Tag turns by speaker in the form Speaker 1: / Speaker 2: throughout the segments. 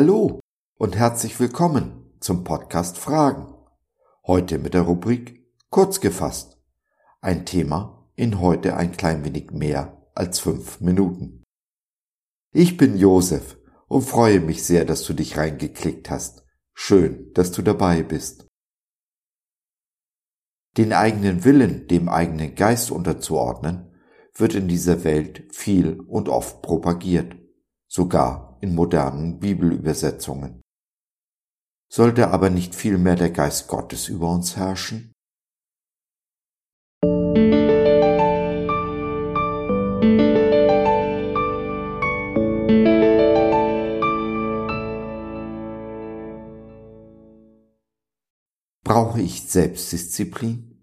Speaker 1: Hallo und herzlich willkommen zum Podcast Fragen. Heute mit der Rubrik Kurz gefasst. Ein Thema in heute ein klein wenig mehr als fünf Minuten. Ich bin Josef und freue mich sehr, dass du dich reingeklickt hast. Schön, dass du dabei bist. Den eigenen Willen dem eigenen Geist unterzuordnen, wird in dieser Welt viel und oft propagiert, sogar in modernen Bibelübersetzungen. Sollte aber nicht vielmehr der Geist Gottes über uns herrschen? Brauche ich Selbstdisziplin?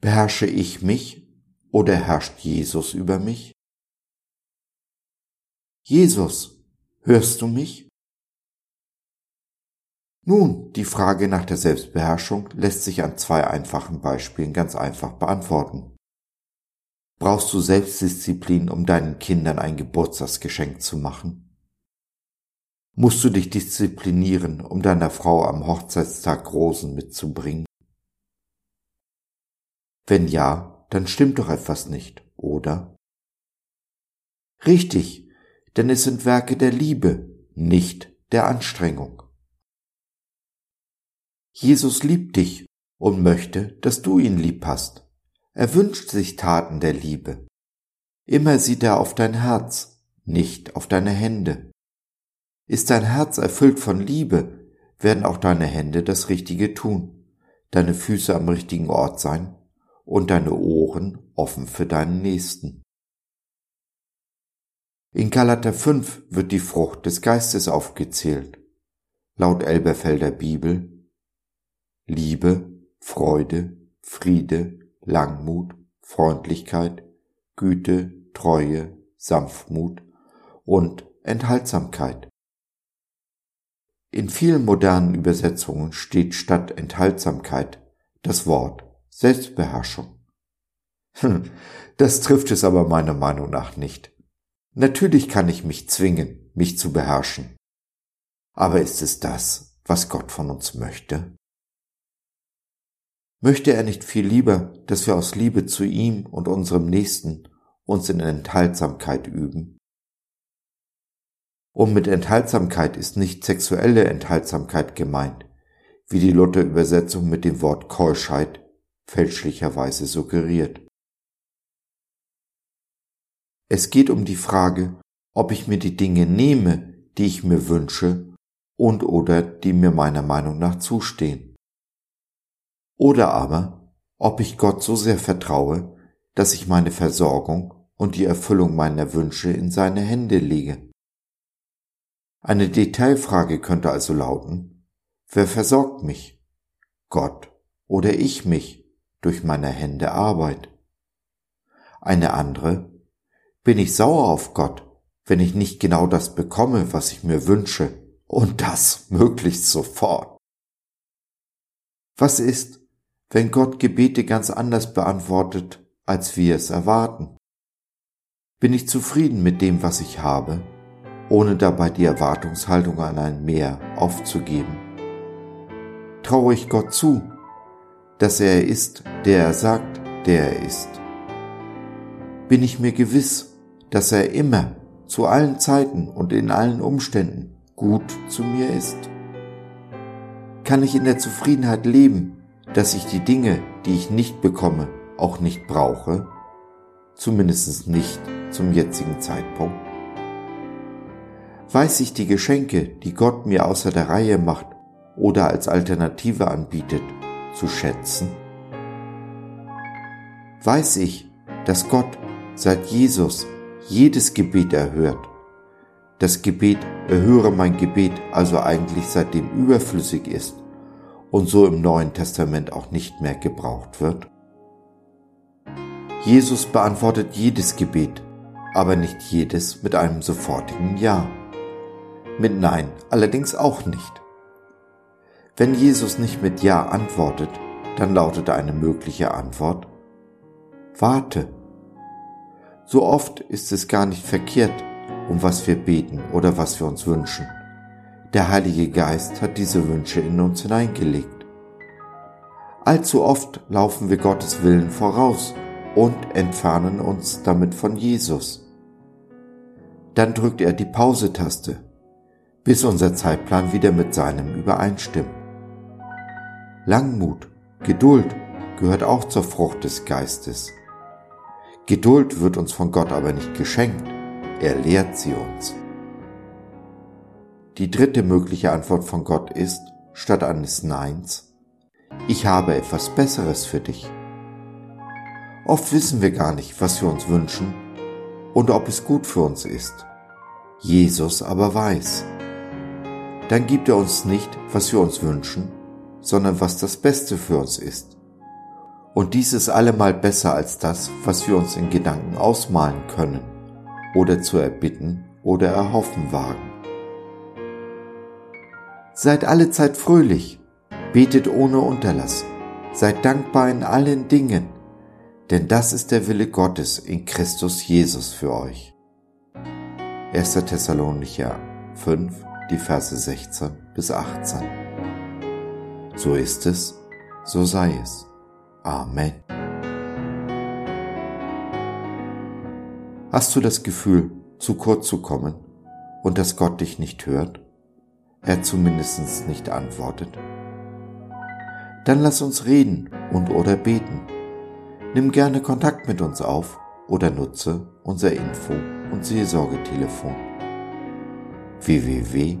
Speaker 1: Beherrsche ich mich oder herrscht Jesus über mich? Jesus, hörst du mich? Nun, die Frage nach der Selbstbeherrschung lässt sich an zwei einfachen Beispielen ganz einfach beantworten. Brauchst du Selbstdisziplin, um deinen Kindern ein Geburtstagsgeschenk zu machen? Musst du dich disziplinieren, um deiner Frau am Hochzeitstag Rosen mitzubringen? Wenn ja, dann stimmt doch etwas nicht, oder? Richtig, denn es sind Werke der Liebe, nicht der Anstrengung. Jesus liebt dich und möchte, dass du ihn lieb hast. Er wünscht sich Taten der Liebe. Immer sieht er auf dein Herz, nicht auf deine Hände. Ist dein Herz erfüllt von Liebe, werden auch deine Hände das Richtige tun, deine Füße am richtigen Ort sein und deine Ohren offen für deinen Nächsten. In Galater 5 wird die Frucht des Geistes aufgezählt. Laut Elberfelder Bibel Liebe, Freude, Friede, Langmut, Freundlichkeit, Güte, Treue, Sanftmut und Enthaltsamkeit. In vielen modernen Übersetzungen steht statt Enthaltsamkeit das Wort Selbstbeherrschung. Das trifft es aber meiner Meinung nach nicht. Natürlich kann ich mich zwingen, mich zu beherrschen. Aber ist es das, was Gott von uns möchte? Möchte er nicht viel lieber, dass wir aus Liebe zu ihm und unserem Nächsten uns in Enthaltsamkeit üben? Und mit Enthaltsamkeit ist nicht sexuelle Enthaltsamkeit gemeint, wie die Luther-Übersetzung mit dem Wort Keuschheit fälschlicherweise suggeriert. Es geht um die Frage, ob ich mir die Dinge nehme, die ich mir wünsche und oder die mir meiner Meinung nach zustehen. Oder aber, ob ich Gott so sehr vertraue, dass ich meine Versorgung und die Erfüllung meiner Wünsche in seine Hände lege. Eine Detailfrage könnte also lauten, wer versorgt mich? Gott oder ich mich durch meine Hände Arbeit? Eine andere, bin ich sauer auf Gott, wenn ich nicht genau das bekomme, was ich mir wünsche, und das möglichst sofort. Was ist, wenn Gott Gebete ganz anders beantwortet, als wir es erwarten? Bin ich zufrieden mit dem, was ich habe, ohne dabei die Erwartungshaltung an ein Mehr aufzugeben? Traue ich Gott zu, dass er ist, der er sagt, der er ist? Bin ich mir gewiss, dass er immer, zu allen Zeiten und in allen Umständen gut zu mir ist? Kann ich in der Zufriedenheit leben, dass ich die Dinge, die ich nicht bekomme, auch nicht brauche? Zumindest nicht zum jetzigen Zeitpunkt. Weiß ich die Geschenke, die Gott mir außer der Reihe macht oder als Alternative anbietet, zu schätzen? Weiß ich, dass Gott seit Jesus jedes Gebet erhört. Das Gebet erhöre mein Gebet also eigentlich seitdem überflüssig ist und so im Neuen Testament auch nicht mehr gebraucht wird? Jesus beantwortet jedes Gebet, aber nicht jedes mit einem sofortigen Ja. Mit Nein allerdings auch nicht. Wenn Jesus nicht mit Ja antwortet, dann lautet eine mögliche Antwort Warte so oft ist es gar nicht verkehrt, um was wir beten oder was wir uns wünschen. Der Heilige Geist hat diese Wünsche in uns hineingelegt. Allzu oft laufen wir Gottes Willen voraus und entfernen uns damit von Jesus. Dann drückt er die Pause-Taste, bis unser Zeitplan wieder mit seinem übereinstimmt. Langmut, Geduld gehört auch zur Frucht des Geistes. Geduld wird uns von Gott aber nicht geschenkt, er lehrt sie uns. Die dritte mögliche Antwort von Gott ist, statt eines Neins, ich habe etwas Besseres für dich. Oft wissen wir gar nicht, was wir uns wünschen und ob es gut für uns ist. Jesus aber weiß. Dann gibt er uns nicht, was wir uns wünschen, sondern was das Beste für uns ist. Und dies ist allemal besser als das, was wir uns in Gedanken ausmalen können oder zu erbitten oder erhoffen wagen. Seid alle Zeit fröhlich, betet ohne Unterlass, seid dankbar in allen Dingen, denn das ist der Wille Gottes in Christus Jesus für euch. 1. Thessalonicher 5, die Verse 16 bis 18. So ist es, so sei es. Amen. Hast du das Gefühl, zu kurz zu kommen und dass Gott dich nicht hört? Er zumindest nicht antwortet? Dann lass uns reden und oder beten. Nimm gerne Kontakt mit uns auf oder nutze unser Info- und Seelsorgetelefon www.gott.biz